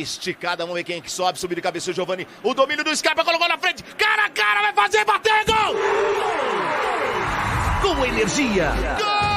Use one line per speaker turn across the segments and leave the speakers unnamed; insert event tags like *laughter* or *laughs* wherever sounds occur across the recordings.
Esticada, vamos ver quem é que sobe, subir de cabeça o Giovanni. O domínio do Scarpa colocou na frente. Cara a cara, vai fazer, bater, gol!
Com energia.
Gol!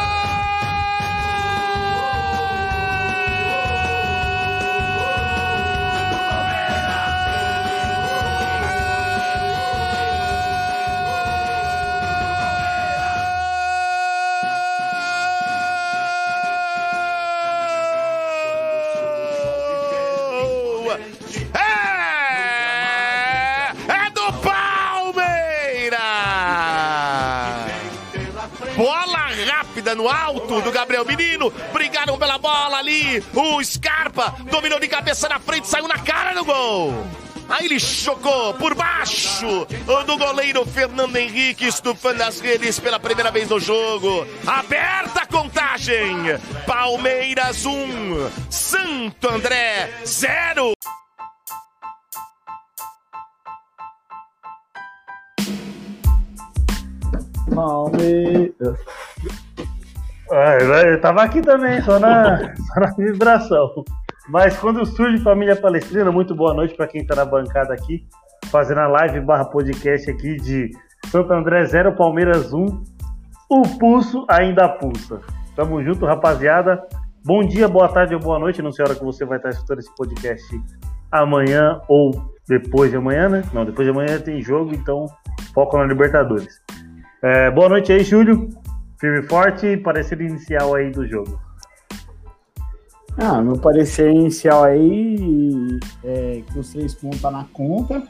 No alto do Gabriel Menino. Brigaram pela bola ali. O Scarpa dominou de cabeça na frente, saiu na cara do gol. Aí ele chocou por baixo do goleiro Fernando Henrique, estufando as redes pela primeira vez no jogo. Aberta a contagem. Palmeiras 1, um, Santo André 0.
Palmeiras. Ah, eu tava aqui também, só na, *laughs* só na vibração. Mas quando surge Família Palestrina, muito boa noite para quem tá na bancada aqui, fazendo a live barra podcast aqui de Santo André 0, Palmeiras 1. O pulso ainda pulsa. Tamo junto, rapaziada. Bom dia, boa tarde ou boa noite. Não sei a hora que você vai estar escutando esse podcast amanhã ou depois de amanhã, né? Não, depois de amanhã tem jogo, então foco na Libertadores. É, boa noite aí, Júlio. Firme e forte, parecer inicial aí do jogo.
Ah, meu parecer inicial aí é que os três pontos tá na conta.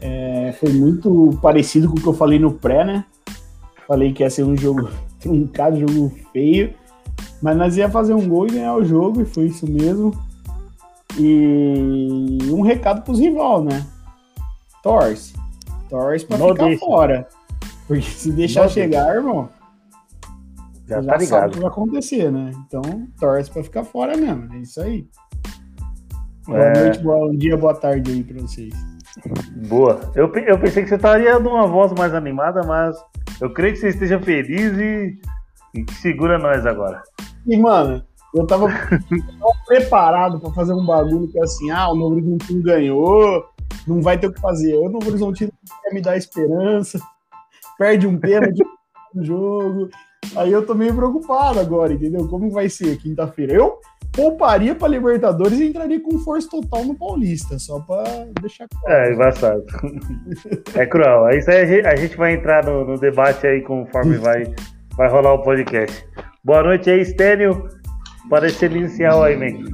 É, foi muito parecido com o que eu falei no pré, né? Falei que ia ser um jogo *laughs* truncado, um jogo feio. Mas nós ia fazer um gol e ganhar o jogo, e foi isso mesmo. E um recado pros rivais, né? Torce. Torce pra
Não
ficar
deixa.
fora. Porque se deixar
Não
chegar, irmão,
Já,
já,
tá
sabe o
ligado.
que vai acontecer, né? Então, torce pra ficar fora mesmo. É isso aí. Boa
É.
noite, bom dia, boa tarde aí pra vocês.
Boa. Eu, eu pensei que você estaria numa voz mais animada, mas eu creio que você esteja feliz e, e segura nós agora.
E, mano, eu tava, tava *laughs* preparado pra fazer um bagulho que é assim, ah, o Novo Horizontino ganhou, não vai ter o que fazer. O Novo Horizontino quer me dar esperança, *laughs* perde um pênalti no jogo. Aí eu tô meio preocupado agora, entendeu? Como vai ser quinta-feira? Eu pouparia pra Libertadores e entraria com força total no Paulista, só pra deixar claro.
É, embaçado. *laughs* É cruel. Isso aí a gente, a gente vai entrar no, no debate aí conforme vai, vai rolar o podcast. Boa noite aí, Stênio. Parecer inicial aí, man.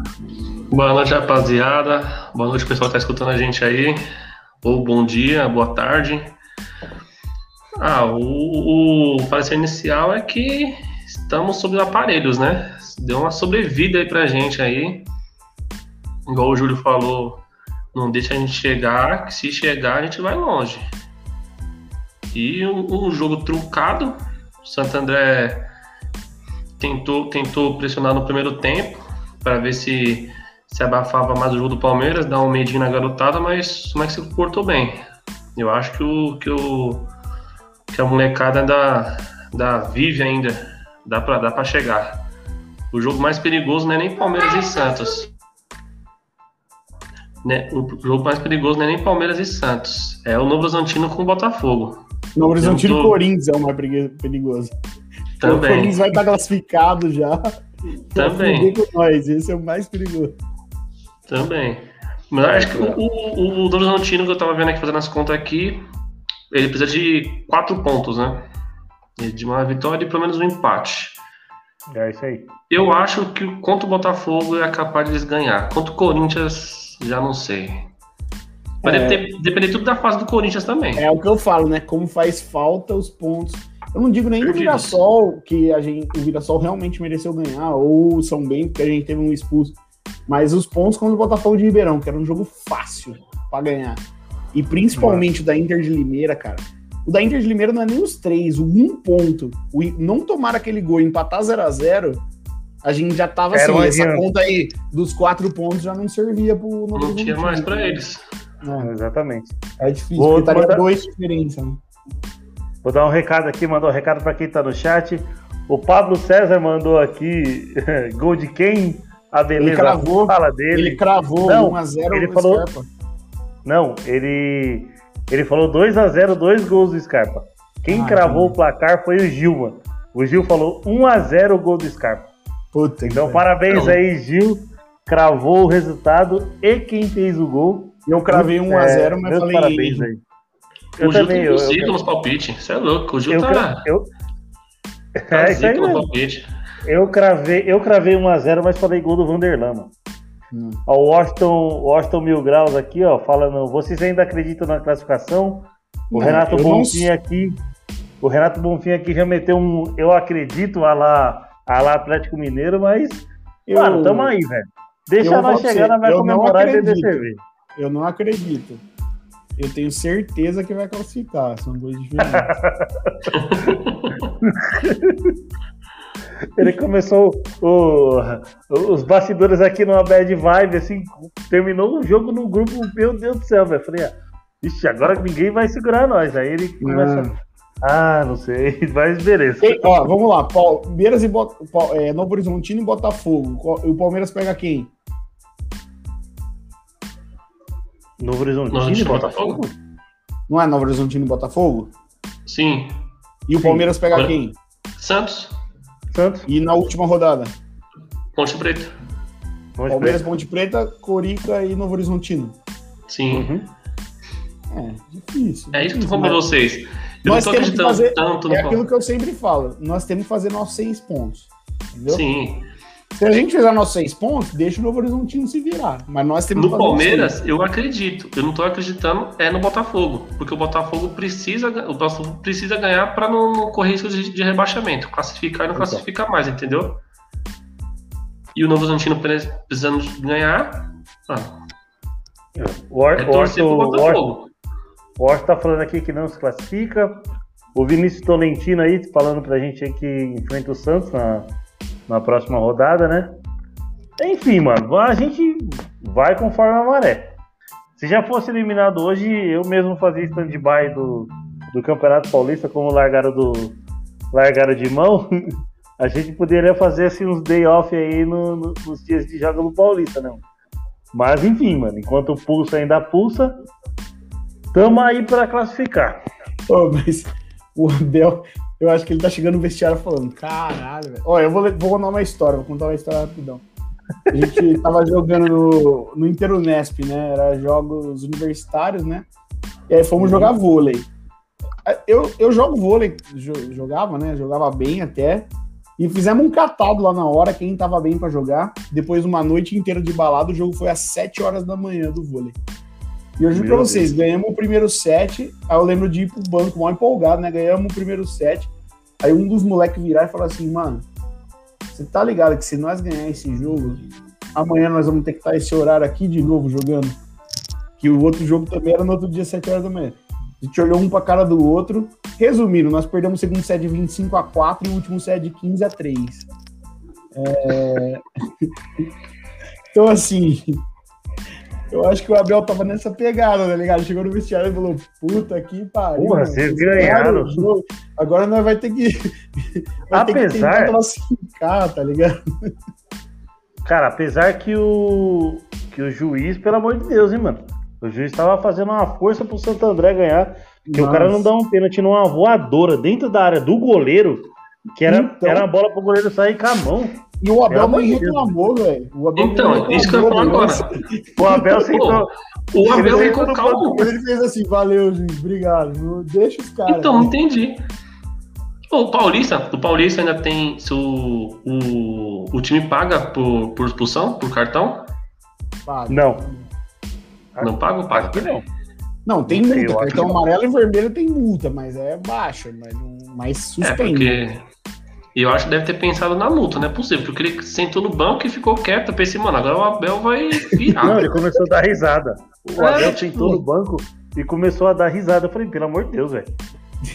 Boa noite, rapaziada. Boa noite, pessoal que tá escutando a gente aí. Ou bom dia, boa tarde. Ah, o, o parecer inicial é que estamos sob aparelhos, né? Deu uma sobrevida aí pra gente aí. Igual o Júlio falou, não deixa a gente chegar, que se chegar a gente vai longe. E um, um jogo truncado. O Santo André tentou, tentou pressionar no primeiro tempo para ver se se abafava mais o jogo do Palmeiras, dar um medinho na garotada, mas o Max se portou bem. Eu acho que o que, o, que a molecada ainda, ainda vive ainda, dá pra, dá pra chegar. O jogo mais perigoso não é nem Palmeiras e Santos. Né, O jogo mais perigoso não é nem Palmeiras e Santos. É o Novo Horizontino com o Botafogo.
Novo Horizontino
tô-
Corinthians é o mais peri- perigoso. O
Também.
Corinthians vai estar classificado já.
Também.
nós, esse é o mais perigoso.
Também. Mas eu acho que o, o, o Novo Horizontino que eu tava vendo aqui, fazendo as contas aqui, ele precisa de quatro pontos, né? De uma vitória e pelo menos um empate.
É isso aí.
Eu acho que contra o Botafogo é capaz de eles ganhar. Contra o Corinthians, já não sei. Vai
É.
depender, depender tudo da fase do Corinthians também.
É o que eu falo, né? Como faz falta os pontos. Eu não digo nem do
Perdidos.
Mirassol, que a gente, o Mirassol realmente mereceu ganhar, ou o São Bento, que a gente teve um expulso. Mas os pontos contra o Botafogo de Ribeirão, que era um jogo fácil pra ganhar. E principalmente o da Inter de Limeira, cara. O da Inter de Limeira não é nem os três, o um ponto. O não tomar aquele gol e empatar 0 a 0 a gente já tava
Era
assim, essa conta aí dos quatro pontos já não servia pro Novo
Não tinha mais pra eles.
É,
Exatamente.
é difícil,
Vou
porque dois diferença, né?
Vou dar um recado aqui, mandar um recado para quem tá no chat. O Pablo César mandou aqui *laughs* gol de quem? a beleza
Ele cravou,
fala dele.
Ele cravou
Não,
1x0
ele falou-
Scarpa.
Não, ele ele falou 2 a 0 dois gols do Scarpa. Quem
Ah,
cravou
entendi.
o placar foi o Gil, mano. O Gil falou 1 a 0 o gol do Scarpa.
Puta que
Então,
pariu.
parabéns
Não.
aí, Gil. Cravou o resultado e quem fez o gol.
Eu cravei 1x0,
É,
mas falei.
parabéns aí. Eu
o Gil
também,
tem
eu,
um
eu,
nos palpites. Você é louco. O Gil
eu,
tá,
cra- eu,
tá
é isso aí
zica no palpite.
Eu cravei, eu cravei 1x0, mas falei gol do Vanderlan, mano.
Hum.
Ó, o Washington, Washington Mil Graus aqui, ó, falando, vocês ainda acreditam na classificação? O
Não,
Renato
não
Bonfim
s-
aqui, o Renato Bonfim aqui já meteu um, eu acredito, a lá, a lá Atlético Mineiro, mas,
Eu,
mano, tamo aí, velho. Deixa
eu
nós chegar, nós vai
não
comemorar e beber cerveja.
eu não acredito. Eu tenho certeza que vai classificar. São coisas diferentes. *laughs*
Ele começou o- os bastidores aqui numa bad vibe, assim, terminou o jogo no grupo, meu Deus do céu, velho. Falei, ah, ixi, agora ninguém vai segurar nós. Aí ele começa, ah, não sei, *laughs* mas beleza.
Ei, ó, vamos lá. Palmeiras e Bot... É, Novo Horizontino e Botafogo. E o Palmeiras pega quem?
Novo Horizonte,
Novo Horizonte,
Botafogo?
Não é Novo Horizontino e Botafogo?
Sim.
E o
Sim.
Palmeiras pega
Agora-
quem?
Santos,
Santos,
E na última rodada?
Ponte Preta.
Ponte
Palmeiras,
Preta.
Ponte Preta, Corica e Novo Horizontino.
Sim.
Uhum.
É, difícil.
É isso que eu tô falando pra vocês. Eu
Nós
não tô
temos que
acreditando
fazer-
tanto no
É aquilo que eu sempre falo. Nós temos que fazer nossos seis pontos. Entendeu?
Sim.
Se a gente fizer nossos seis pontos, deixa o Novo Horizontino se virar. Mas nós temos
No Palmeiras, eu acredito. Eu não tô acreditando é no Botafogo. Porque o Botafogo precisa, o Botafogo precisa ganhar pra não, não correr risco de, de rebaixamento. Classificar e não
Então.
classificar mais, entendeu? E o Novo Horizontino pre- precisando ganhar. Ah,
O Or-
é torcer pro
Orto-
Botafogo.
o Orto tá falando aqui que não se classifica. O Vinícius Tolentino aí falando pra gente aí que enfrenta o Santos na, na próxima rodada, né? Enfim, mano, a gente vai conforme a maré. Se já fosse eliminado hoje, eu mesmo fazia stand-by do, do Campeonato Paulista, como largaram, do, largaram de mão. *laughs* A gente poderia fazer assim, uns day off aí no- no- nos dias de jogo no Paulista, né? Mas enfim, mano, enquanto o pulso ainda pulsa, tamo aí pra classificar.
Ô, mas o Abel, eu acho que ele tá chegando no vestiário falando: caralho, velho. Ó, eu vou, vou contar uma história, vou contar uma história rapidão. A gente *laughs* tava jogando no, no Interunesp, né? Era jogos universitários, né? E aí fomos jogar vôlei. Eu, eu jogo vôlei, jo- jogava, né? Jogava bem até. E fizemos um catado lá na hora, quem tava bem pra jogar. Depois de uma noite inteira de balada, o jogo foi às 7 horas da manhã do vôlei. E eu juro pra vocês, ganhamos o primeiro set. Aí eu lembro de ir pro banco mal empolgado, né? Ganhamos o primeiro set. Aí um dos moleques virar e falar assim, mano, você tá ligado que se nós ganhar esse jogo, amanhã nós vamos ter que estar esse horário aqui de novo jogando. Que o outro jogo também era no outro dia, 7 horas da manhã. A gente olhou um pra cara do outro. Resumindo, nós perdemos o segundo set de 25 a 4 e o último set de 15 a 3. É... *laughs* então, assim, eu acho que o Abel tava nessa pegada, tá ligado? Chegou no vestiário e falou: Puta que pariu.
Porra, vocês ganharam."
o. Agora nós vai ter que. *laughs* vai ter que
Apesar-
classificar, tá ligado?
Cara, apesar que o que o juiz, pelo amor de Deus, hein, mano? O juiz tava fazendo uma força pro Santo André ganhar, que o
Nossa.
cara não dá um pênalti numa voadora dentro da área do goleiro, que era,
Então.
era a bola pro goleiro sair com a mão.
E o Abel nem
Deus.
reclamou, velho.
Então, isso que eu ia falar agora.
O Abel sentou.
O Abel
no
calma.
Ele fez assim: Valeu, juiz, obrigado. Não deixa os caras.
Então, não entendi. O Paulista, o Paulista ainda tem. Se o, o, o time paga por, por expulsão, por cartão?
Paga.
Não.
Não paga ou paga?
Não.
Não, tem multa. Cartão
não.
amarelo e vermelho tem multa, mas é baixa, mas, não, mas
É,
suspende.
porque. E eu acho que deve ter pensado na multa, não é possível. Porque ele sentou no banco e ficou quieto. Eu pensei, mano, agora o Abel vai virar.
Não, ele começou a dar risada. O
É,
Abel
tipo-
sentou no banco e começou a dar risada. Eu falei, pelo amor de Deus, velho.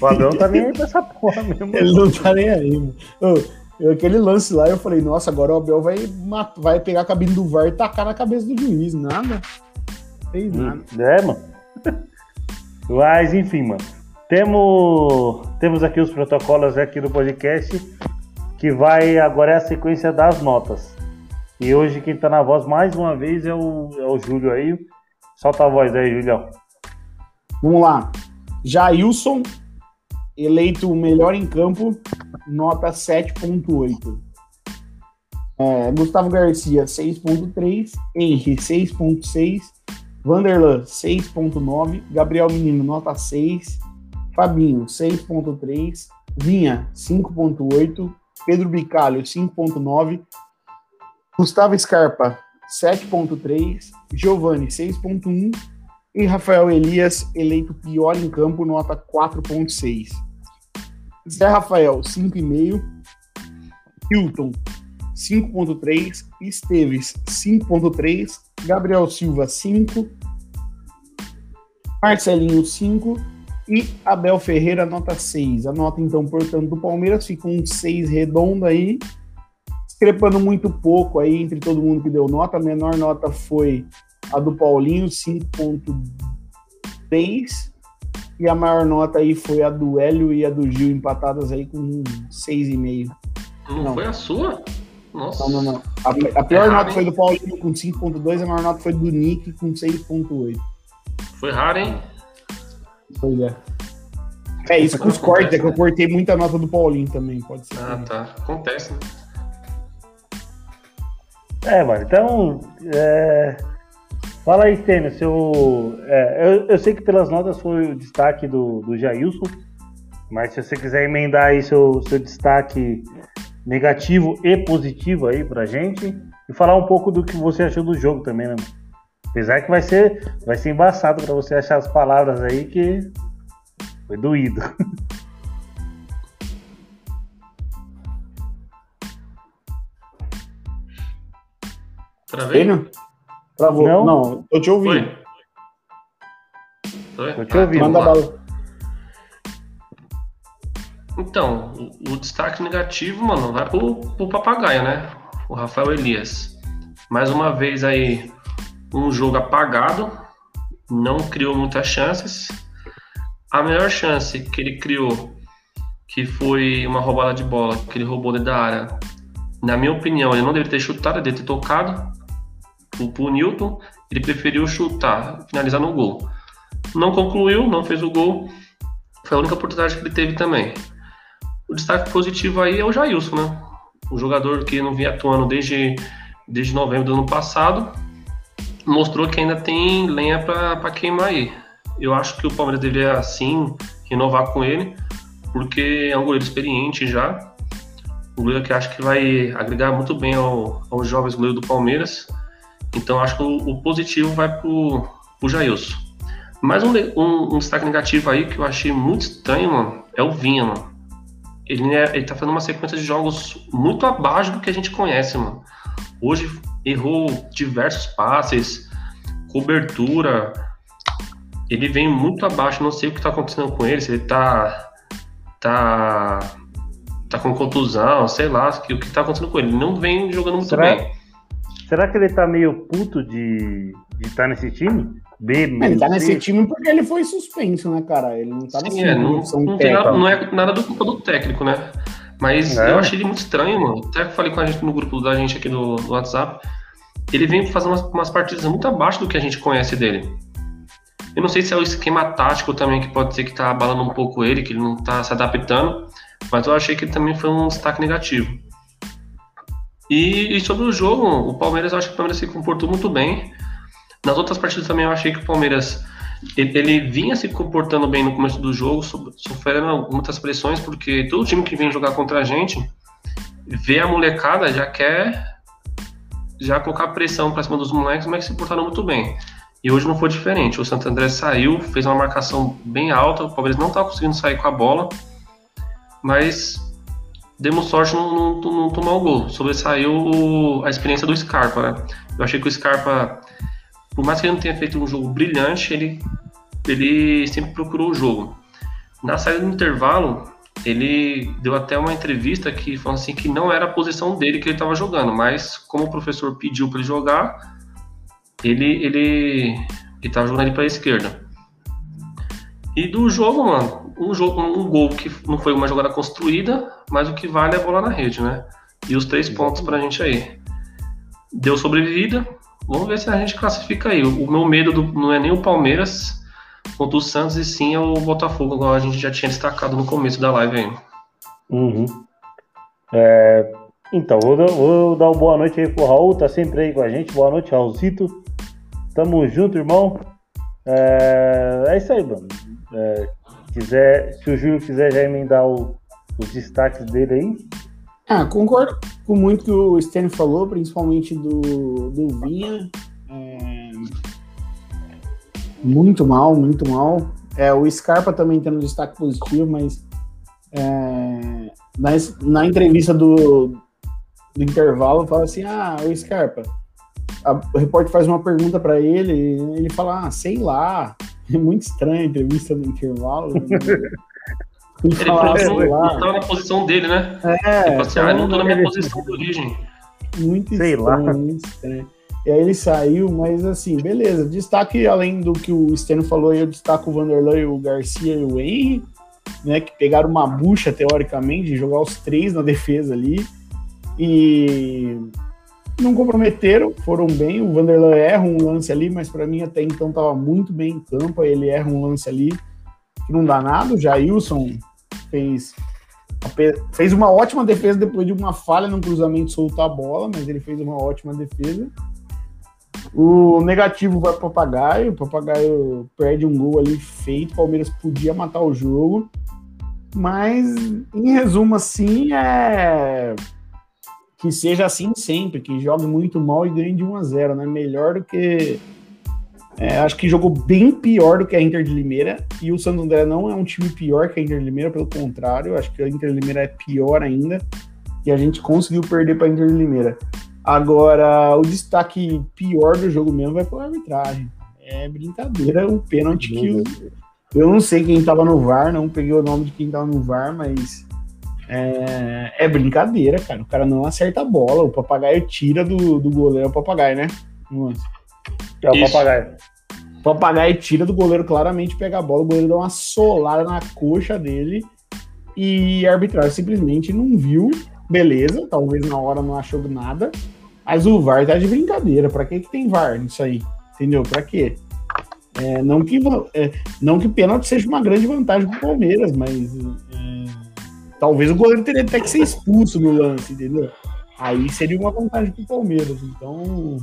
O Abel não tá nem aí pra essa porra mesmo. *laughs*
Ele não tá nem aí, mano. Eu- aquele lance lá, eu falei, nossa, agora o Abel vai, vai pegar a cabine do VAR e tacar na cabeça do juiz. Nada. Fez nada.
É, mano. *laughs* Mas, enfim, mano. Temos, temos aqui os protocolos aqui do podcast, que vai agora é a sequência das notas. E hoje quem tá na voz mais uma vez é o, é o Júlio aí. Solta a voz aí, Julião.
Vamos lá. Jailson, eleito o melhor em campo, nota 7.8. É, Gustavo Garcia, 6.3. Henry, 6.6. Vanderlan, 6.9. Gabriel Menino, nota 6. Fabinho, 6.3. Vinha, 5.8. Pedro Bicalho, 5.9. Gustavo Scarpa, 7.3. Giovanni, 6.1. E Rafael Elias, eleito pior em campo, nota 4.6. Zé Rafael, 5,5. Hilton, 5.3. Esteves, 5.3. Gabriel Silva, 5. Marcelinho, 5. E Abel Ferreira, nota 6. A nota, então, portanto, do Palmeiras fica um 6 redondo aí. Discrepando muito pouco aí entre todo mundo que deu nota. A menor nota foi a do Paulinho, 5.3. E a maior nota aí foi a do Hélio e a do Gil, empatadas aí com 6,5.
Não, não foi a sua?
Nossa. Não, não, não. A, a pior é nota foi do Paulinho com 5.2, a maior nota foi do Nick com 6.8.
Foi raro, hein?
Pois é. É isso com os cortes, é que eu cortei muita nota do Paulinho também, pode ser.
Ah, também. tá. Acontece, né?
É, mano, então. É... Fala aí, Stênio, seu. É, eu, eu, sei que pelas notas foi o destaque do, do Jailson, mas se você quiser emendar aí seu, seu destaque negativo e positivo aí pra gente, e falar um pouco do que você achou do jogo também, né? Apesar que vai ser, vai ser embaçado para você achar as palavras aí que foi doído.
Travei?
Travou. Não, não tô te ouvindo.
Foi?
Tô te ouvindo.
Manda bala.
Então, o, o, destaque negativo, mano, vai pro, pro papagaio, né? O Rafael Elias. Mais uma vez aí, um jogo apagado, não criou muitas chances. A melhor chance que ele criou, que foi uma roubada de bola, que ele roubou dentro da área, na minha opinião, ele não deveria ter chutado, ele deveria ter tocado pro Newton, ele preferiu chutar, finalizar no gol. Não concluiu, não fez o gol, foi a única oportunidade que ele teve também. O destaque positivo aí é o Jailson, né? O jogador que não vinha atuando desde, desde novembro do ano passado, mostrou que ainda tem lenha para queimar aí. Eu acho que o Palmeiras deveria sim renovar com ele, porque é um goleiro experiente já. Um goleiro que acho que vai agregar muito bem ao, aos jovens goleiros do Palmeiras. Então acho que o, o positivo vai pro, pro Jailson. Mais um, um, um, destaque negativo aí que eu achei muito estranho, mano, é o Vinha, mano. Ele, é, ele tá fazendo uma sequência de jogos muito abaixo do que a gente conhece, mano. Hoje errou diversos passes, cobertura. Ele vem muito abaixo, não sei o que está acontecendo com ele, se ele está tá tá com contusão, sei lá, o que está acontecendo com ele. Ele não vem jogando muito
será,
bem.
Será que ele está meio puto de estar tá nesse time?
B, ele tá nesse time porque ele foi suspenso, né, cara? Ele não tá
Sim, é, não, não, nada, não é nada do culpa do técnico, né? Mas é. eu achei ele muito estranho, mano. Até falei com a gente no grupo da gente aqui no, no WhatsApp. Ele vem fazendo umas, umas, partidas muito abaixo do que a gente conhece dele. Eu não sei se é o esquema tático também que pode ser que tá abalando um pouco ele, que ele não tá se adaptando, mas eu achei que ele também foi um destaque negativo. E, e sobre o jogo, o Palmeiras, eu acho que o Palmeiras se comportou muito bem. Nas outras partidas também eu achei que o Palmeiras ele, vinha se comportando bem no começo do jogo, sofrendo muitas pressões, porque todo time que vem jogar contra a gente vê a molecada, já quer já colocar pressão para cima dos moleques, mas que se portaram muito bem. E hoje não foi diferente. O Santo André saiu, fez uma marcação bem alta, o Palmeiras não estava conseguindo sair com a bola, mas demos sorte não, não, não tomar o gol. Sobressaiu a experiência do Scarpa, né? Eu achei que o Scarpa por mais que ele não tenha feito um jogo brilhante, ele, ele sempre procurou o jogo. Na saída do intervalo, ele deu até uma entrevista que falou assim que não era a posição dele que ele estava jogando, mas como o professor pediu para ele jogar, ele ele estava jogando ali para a esquerda. E do jogo, mano, um jogo, um gol que não foi uma jogada construída, mas o que vale é a bola na rede, né? E os três pontos para a gente aí. deu sobrevivida. Vamos ver se a gente classifica aí. O meu medo do, não é nem o Palmeiras contra o Santos, e sim é o Botafogo, igual a gente já tinha destacado no começo da live aí.
Uhum. É, então, vou, vou, dar uma boa noite aí pro Raul, tá sempre aí com a gente. Boa noite, Raulzito. Tamo junto, irmão. É, é isso aí, mano. É, quiser, se o Júlio quiser já emendar o, os destaques dele aí.
Ah, concordo com muito que o Stanley falou, principalmente do, do Vinha. É... Muito mal, muito mal. É, o Scarpa também tendo um destaque positivo, mas é, na, na entrevista do, do intervalo fala assim: Ah, o Scarpa. A, o repórter faz uma pergunta para ele, ele fala: Ah, sei lá. *laughs* É muito estranho a entrevista do intervalo. *laughs* Né?
Ele falou assim, estava na posição dele, né? É. Tipo assim, ah, não tô na minha posição de origem.
Muito Sei estranho, lá. muito estranho. E aí ele saiu, mas assim, beleza. Destaque, além do que o Steno falou, eu destaco o Vanderlei, o Garcia e o Henry, né? Que pegaram uma bucha, teoricamente, de jogar os três na defesa ali. E não comprometeram, foram bem. O Vanderlei erra um lance ali, mas para mim até então estava muito bem em campo. Aí ele erra um lance ali que não dá nada. O Jailson fez, fez uma ótima defesa depois de uma falha no cruzamento soltar a bola, mas ele fez uma ótima defesa. O negativo vai para o Papagaio. O Papagaio perde um gol ali feito. O Palmeiras podia matar o jogo. Mas, em resumo, assim, é. Que seja assim sempre, que jogue muito mal e ganhe de 1 a 0 né? Melhor do que é, acho que jogou bem pior do que a Inter de Limeira. E o Santo André não é um time pior que a Inter de Limeira, pelo contrário, acho que a Inter de Limeira é pior ainda. E a gente conseguiu perder para a Inter de Limeira. Agora, o destaque pior do jogo mesmo vai para a arbitragem. É brincadeira o pênalti que o, eu não sei quem estava no VAR, não peguei o nome de quem estava no VAR, mas é, é, brincadeira, cara. O cara não acerta a bola. O papagaio tira do, do goleiro. É o papagaio, né? Nossa.
É o Isso. papagaio.
O papagaio tira do goleiro claramente, pega a bola, o goleiro dá uma solada na coxa dele e a arbitragem simplesmente não viu. Beleza, talvez na hora não achou nada, mas o VAR tá de brincadeira. Pra que, que tem VAR nisso aí? Entendeu? Pra quê? É, não, que, é, não que pênalti seja uma grande vantagem pro Palmeiras, mas é, talvez o goleiro teria até que ser expulso no lance, entendeu? Aí seria uma vantagem pro Palmeiras. Então,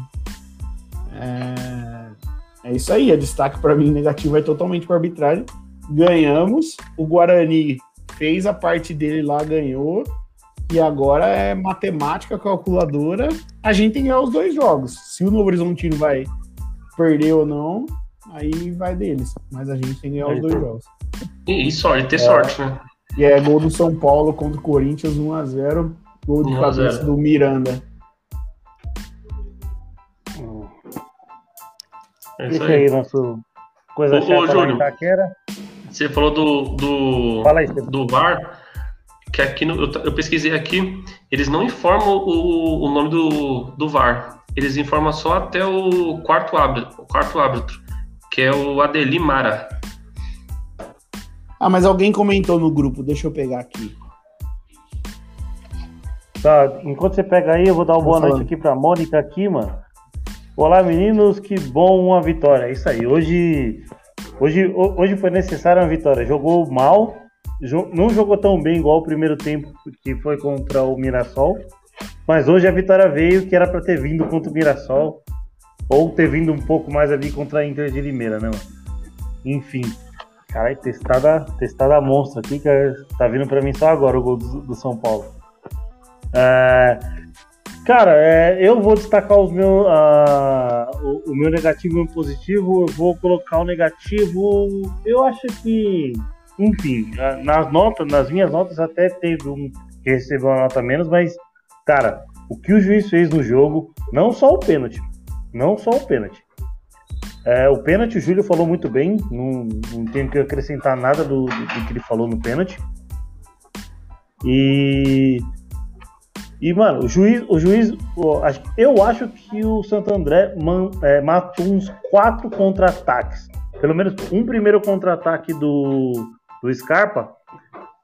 é, é isso aí, a destaque para mim negativo é totalmente para arbitragem. Ganhamos, o Guarani fez a parte dele lá, ganhou, e agora é matemática calculadora. A gente tem que ganhar os dois jogos. Se o Novo Horizontino vai perder ou não, aí vai deles. Mas a gente tem que ganhar os dois jogos.
E, sorte, ter é, sorte, né?
E é gol do São Paulo contra o Corinthians 1x0. Gol de cabeça do Miranda.
É isso aí. aí, nosso coisa ô, chata
Júlio, Você falou do, do,
Fala aí,
do VAR, que aqui no, eu, eu, pesquisei aqui, eles não informam o, o nome do, do VAR. Eles informam só até o quarto árbitro, o quarto árbitro, que é o Adelimara. Mara.
Ah, mas alguém comentou no grupo, deixa eu pegar aqui.
Tá, enquanto você pega aí, eu vou dar uma boa noite aqui pra Mônica aqui, mano. Olá, meninos, que bom uma vitória. É isso aí. Hoje, hoje, hoje foi necessária uma vitória. Jogou mal, não jogou tão bem igual o primeiro tempo que foi contra o Mirassol. Mas hoje a vitória veio que era para ter vindo contra o Mirassol ou ter vindo um pouco mais ali contra a Inter de Limeira, né? Enfim, cara, testada, testada monstro aqui que tá vindo para mim só agora o gol do, do São Paulo. É, Cara, é, eu vou destacar os meu, uh, o, o, meu negativo e o positivo. Eu vou colocar o negativo. Eu acho que, enfim, nas notas, nas minhas notas até teve um que recebeu uma nota menos, mas, cara, o que o juiz fez no jogo, não só o pênalti, não só o pênalti. É, o pênalti, o Júlio falou muito bem, não, não tenho que acrescentar nada do, do, do que ele falou no pênalti. E e, mano, o juiz, o juiz eu acho que o Santo André man, é, matou uns quatro contra-ataques. Pelo menos um primeiro contra-ataque do, do Scarpa.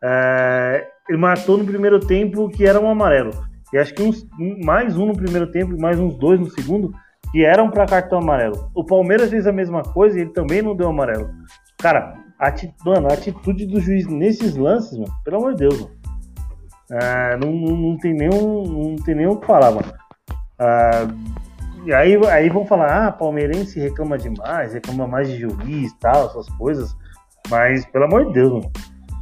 É, ele matou no primeiro tempo que era um amarelo. e acho que uns, mais um no primeiro tempo mais uns dois no segundo, que eram para cartão amarelo. O Palmeiras fez a mesma coisa e ele também não deu amarelo. Cara, mano, a atitude do juiz nesses lances, mano, pelo amor de Deus, mano. Ah, não, não, não, tem nenhum, não tem nem o que falar, mano. Ah, e aí, aí vão falar, ah, palmeirense reclama demais, reclama mais de juiz e tal, essas coisas. Mas, pelo amor de Deus, mano,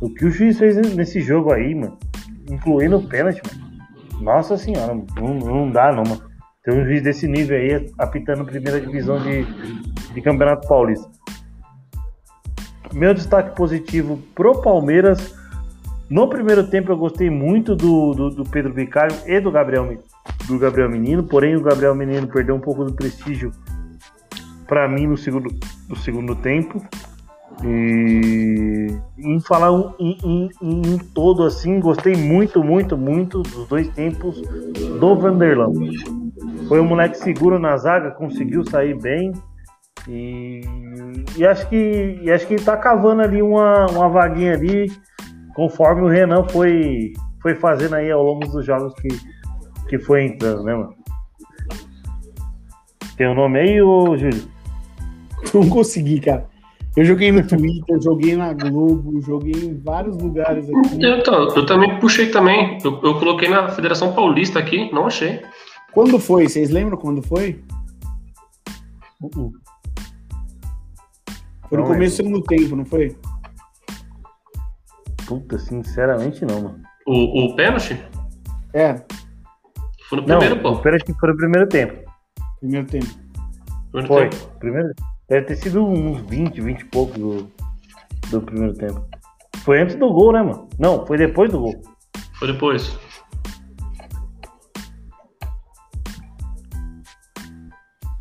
o que o juiz fez nesse jogo aí, mano, incluindo o pênalti, mano, nossa senhora, não, não dá não, mano. Tem um juiz desse nível aí apitando primeira divisão de, de Campeonato Paulista. Meu destaque positivo pro Palmeiras. No primeiro tempo eu gostei muito do, do, do Pedro Vicário e do Gabriel, do Gabriel Menino, porém o Gabriel Menino perdeu um pouco do prestígio para mim no segundo, no segundo tempo. E em falar em, em, em, todo assim, gostei muito, muito, muito dos dois tempos do Vanderlão. Foi um moleque seguro na zaga, conseguiu sair bem. E, e acho que e acho que tá cavando ali uma, uma vaguinha ali, conforme o Renan foi, foi fazendo aí ao longo dos jogos que, que foi entrando, né, mano? Tem o um nome aí, ô Júlio?
Não consegui, cara. Eu joguei no Twitter, joguei na Globo, joguei em vários lugares aqui.
Eu, eu também puxei também. Eu, eu, coloquei na Federação Paulista aqui, não achei.
Quando foi? Vocês lembram quando foi? Uh -uh. Foi no começo do segundo tempo, não foi?
Puta, sinceramente não, mano.
O, o pênalti?
É.
Foi no primeiro, não, pô.
O pênalti foi no primeiro tempo.
Primeiro tempo.
Primeiro foi. Tempo. Primeiro Deve ter sido uns 20, 20 e pouco do, do primeiro tempo. Foi antes do gol, né, mano? Não, foi depois do gol.
Foi depois.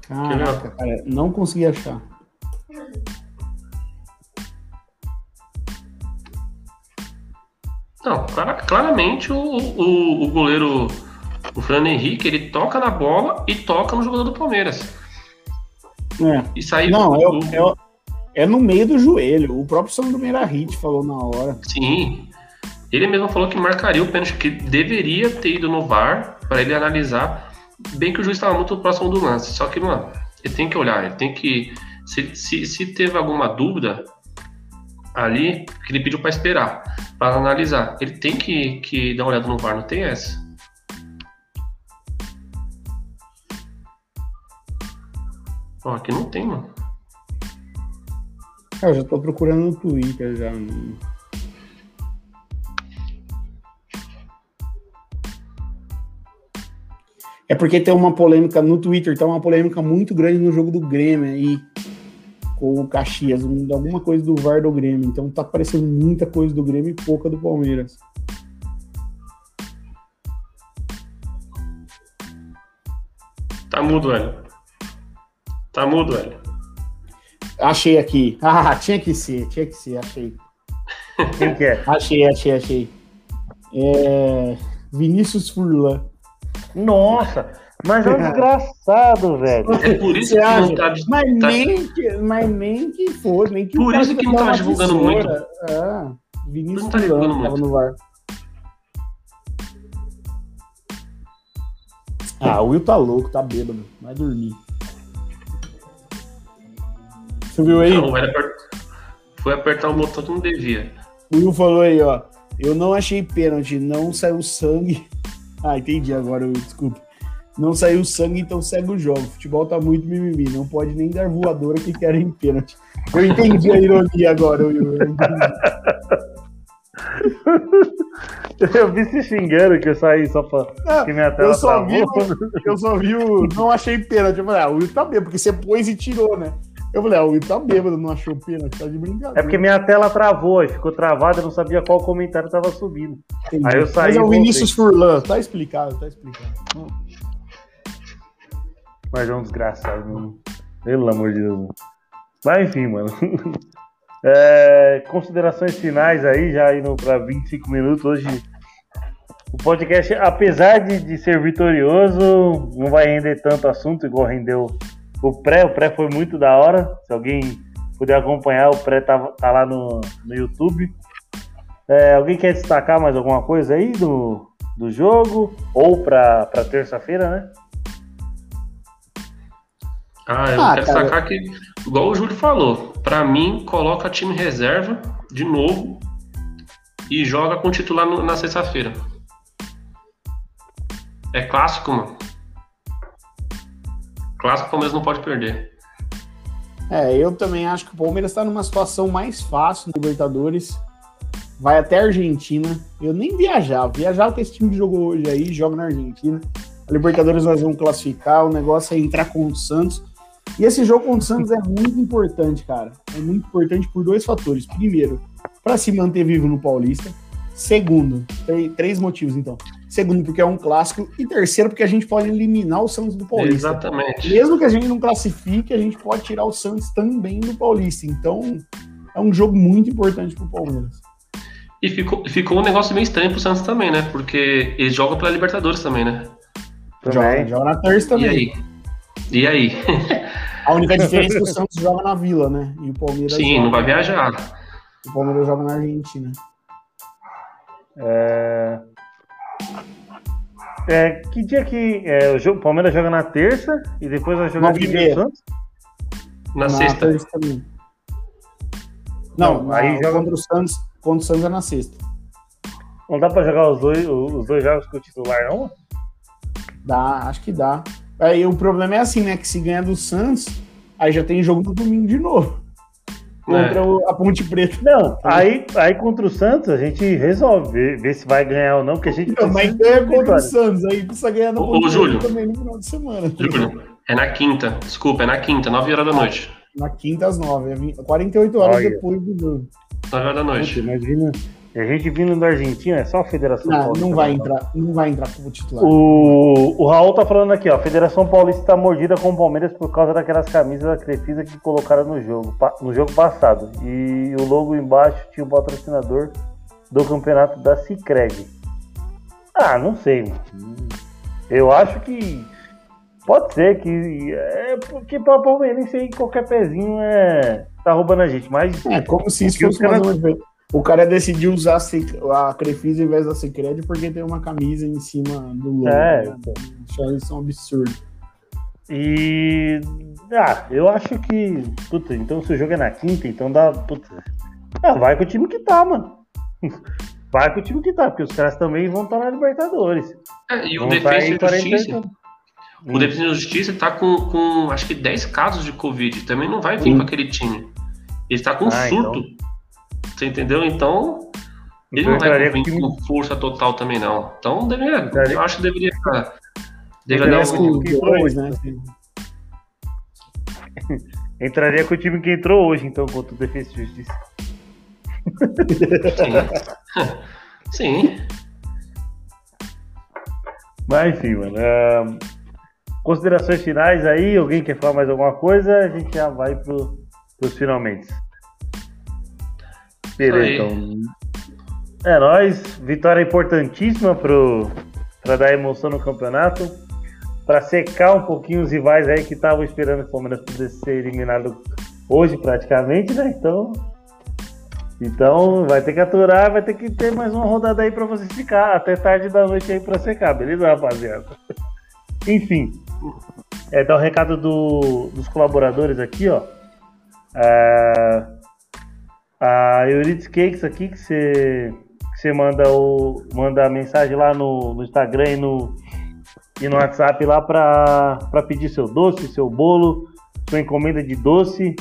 Caraca, cara, não consegui achar.
Não, claramente o, o, o goleiro, o Fernando Henrique, ele toca na bola e toca no jogador do Palmeiras.
É.
E saiu.
Não, é, é, é, no meio do joelho. O próprio Sandro Meirahit falou na hora.
Sim. Ele mesmo falou que marcaria o pênalti, que deveria ter ido no VAR para ele analisar. Bem que o juiz estava muito próximo do lance. Só que, mano, ele tem que olhar, ele tem que. Se, se, se teve alguma dúvida ali, que ele pediu para esperar, para analisar, ele tem que, que dar uma olhada no VAR, não tem essa. Ó, aqui não tem, mano.
É, eu já tô procurando no Twitter já. É porque tem uma polêmica no Twitter, tem uma polêmica muito grande no jogo do Grêmio aí com o Caxias, alguma coisa do VAR do Grêmio. Então tá aparecendo muita coisa do Grêmio e pouca do Palmeiras.
Tá mudo, velho. Tá mudo, velho.
Achei aqui. *laughs* Ah, tinha que ser, tinha que ser, achei.
Quem que é?
Achei, achei, achei. É... Vinícius Furlan.
Nossa, mas é um desgraçado, velho.
É por isso que não tá,
mas, tá... Nem que, mas nem que for, nem que
Por isso que não tá divulgando muito.
Ah, Vinícius não tá Furlan tava no VAR. Ah, o Will tá louco, tá bêbado. Vai dormir. Você viu aí?
Não, foi apertar o botão que não devia.
O Will falou aí, ó. Eu não achei pênalti, não saiu sangue. *laughs* Ah, entendi agora, desculpa. Não saiu sangue, então segue o jogo. Futebol tá muito mimimi, não pode nem dar voadora que querem pênalti. Eu entendi a ironia agora, Will. Eu, *laughs*
eu vi se xingando que eu saí só pra
não,
que minha tela eu
só vi, Eu só vi o. Não achei pênalti. Eu falei, ah, o Will tá bem, porque você pôs e tirou, né? Eu falei, ah, o Will tá bêbado, não achou pênalti, tá de brincadeira.
É porque minha tela travou, ficou travada, eu não sabia qual comentário tava subindo. Entendi. Aí eu saí.
Mas é o Vinícius Furlan, tá explicado, tá explicado.
Mas é um desgraçado, mano. Pelo amor de Deus. Mas enfim, mano. *laughs* É, considerações finais aí, já indo para 25 minutos. Hoje o podcast, apesar de, de ser vitorioso, não vai render tanto assunto igual rendeu o pré, o pré foi muito da hora. Se alguém puder acompanhar, o pré tá, tá lá no, no YouTube. É, alguém quer destacar mais alguma coisa aí do, do jogo ou para terça-feira, né?
Ah, eu ah, quero cara. sacar que, igual o Júlio falou, para mim, coloca time reserva de novo e joga com titular no, na sexta-feira. É clássico, mano. Clássico o Palmeiras não pode perder.
É, eu também acho que o Palmeiras está numa situação mais fácil no Libertadores. Vai até a Argentina. Eu nem viajava. Viajava com esse time que jogou hoje aí, joga na Argentina. A Libertadores nós vamos classificar. O negócio é entrar com o Santos. E esse jogo contra o Santos é muito importante, cara. É muito importante por dois fatores. Primeiro, para se manter vivo no Paulista. Segundo, três motivos então. Segundo, porque é um clássico. E terceiro, porque a gente pode eliminar o Santos do Paulista.
Exatamente.
Mesmo que a gente não classifique, a gente pode tirar o Santos também do Paulista. Então, é um jogo muito importante pro Palmeiras.
E ficou, ficou um negócio meio estranho pro Santos também, né? Porque eles jogam pela Libertadores também, né?
Joga, joga na terça também.
E aí? E aí? *laughs*
A única diferença é que o Santos joga na Vila, né? E o Palmeiras.
Sim,
joga...
não vai viajar.
O Palmeiras joga na Argentina.
É... É, que dia que é, o jogo, Palmeiras joga na terça e depois vai jogar
dia Santos?
Na, na sexta.
Não, não aí joga contra o Santos, contra o Santos é na sexta.
Não dá pra jogar os dois, os dois jogos com o titular, não?
Dá, acho que dá. Aí o problema é assim, né? Que se ganha do Santos, aí já tem jogo no domingo de novo. Contra é. o, a Ponte Preta.
Não, aí, aí contra o Santos a gente resolve ver, ver se vai ganhar ou não, porque a gente.
Não, mas ganha contra o Santos, aí precisa ganhar
no Ponte Júlio,
também no final de semana.
Júlio, é na quinta, desculpa, é na quinta, 9 horas da noite.
Na quinta às 9, é 48 horas Olha. depois do jogo.
9 horas da noite.
Imagina. E a gente vindo da Argentina, é só a Federação
não, Paulista. Não vai entrar, não vai entrar como titular.
O, o Raul tá falando aqui, ó. A Federação Paulista está mordida com o Palmeiras por causa daquelas camisas da Crefisa que colocaram no jogo, no jogo passado. E o logo embaixo tinha o patrocinador do campeonato da Cicred. Ah, não sei. Eu acho que pode ser que é porque para Palmeirense aí qualquer pezinho é tá roubando a gente, mas
é como se isso fosse cara... o cara decidiu usar a Crefisa em vez da Secred porque tem uma camisa em cima do logo. É, né? Isso um absurdo.
E. Ah, eu acho que. Puta, então se o jogo é na quinta, então dá. Puta. Ah, vai com o time que tá, mano. *laughs* Vai com o time que tá, porque os caras também vão estar na Libertadores.
É, e o Defesa e Justiça. O Defesa e Justiça tá com, com acho que 10 casos de Covid. Também não vai vir com aquele time. Ele tá com ah, surto. Então... Você entendeu? Então, ele não vai vir com, com força total também, não. Então, deveria, eu acho que deveria.
Deveria dar um dois, né? *laughs* Entraria com o time que entrou hoje, então, contra o Defesa e Justiça.
Sim. *laughs* Sim.
Mas enfim, mano. Uh, considerações finais aí? Alguém quer falar mais alguma coisa? A gente já vai pro, pros finalmente. Beleza, então. É nóis. Vitória importantíssima para dar emoção no campeonato. Para secar um pouquinho os rivais aí que estavam esperando o Palmeiras pudesse ser eliminado hoje, praticamente, né? Então. Então vai ter que aturar, vai ter que ter mais uma rodada aí para vocês ficar até tarde da noite aí para secar, beleza, rapaziada? *laughs* Enfim. É, dá o um recado do, dos colaboradores aqui, ó. É, a Euridice Cakes aqui, que você, que você manda, o, manda a mensagem lá no, no Instagram e no, e no WhatsApp lá para pedir seu doce, seu bolo, sua encomenda de doce.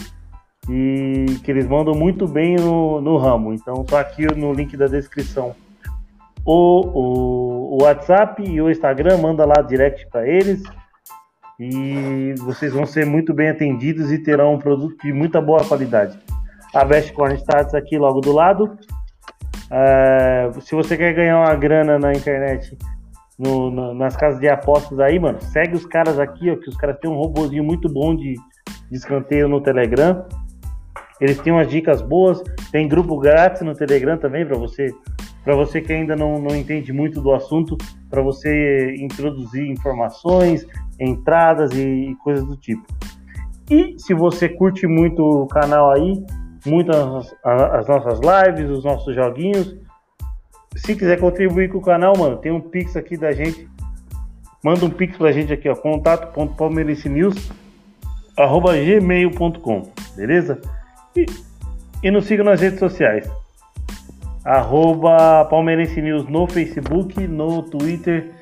E que eles mandam muito bem no, no ramo. Então, só aqui no link da descrição. O, o, o WhatsApp e o Instagram, manda lá direct para eles. E vocês vão ser muito bem atendidos e terão um produto de muita boa qualidade a Best Corn Stats aqui logo do lado. É, se você quer ganhar uma grana na internet, no, no, nas casas de apostas aí, mano, segue os caras aqui, ó, que os caras têm um robôzinho muito bom de, de escanteio no Telegram. Eles têm umas dicas boas, tem grupo grátis no Telegram também para você, para você que ainda não, não entende muito do assunto, para você introduzir informações, entradas e, e coisas do tipo. E se você curte muito o canal aí, muitas as, as nossas lives, os nossos joguinhos. se quiser contribuir com o canal, mano, tem um pix aqui da gente. Manda um pix pra gente aqui, ó, contato.palmeirensenews@gmail.com, beleza? E, e nos siga nas redes sociais. Arroba Palmeirense News no Facebook, no Twitter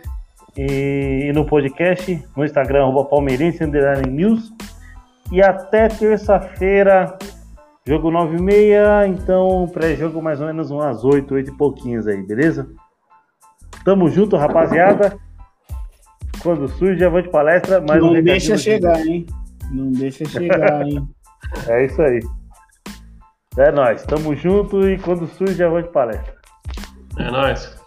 e, e no podcast, no Instagram, arroba Palmeirense News. E até terça-feira, jogo 9 e meia, então pré-jogo mais ou menos umas 8, 8 e pouquinhos aí, beleza? Tamo junto, rapaziada. Quando surge, avante palestra. Mais
Não
um
deixa
recadinho
chegar, hein? Não deixa chegar, *laughs* hein?
É isso aí. É nóis, tamo junto e quando surge, avante palestra.
É nóis.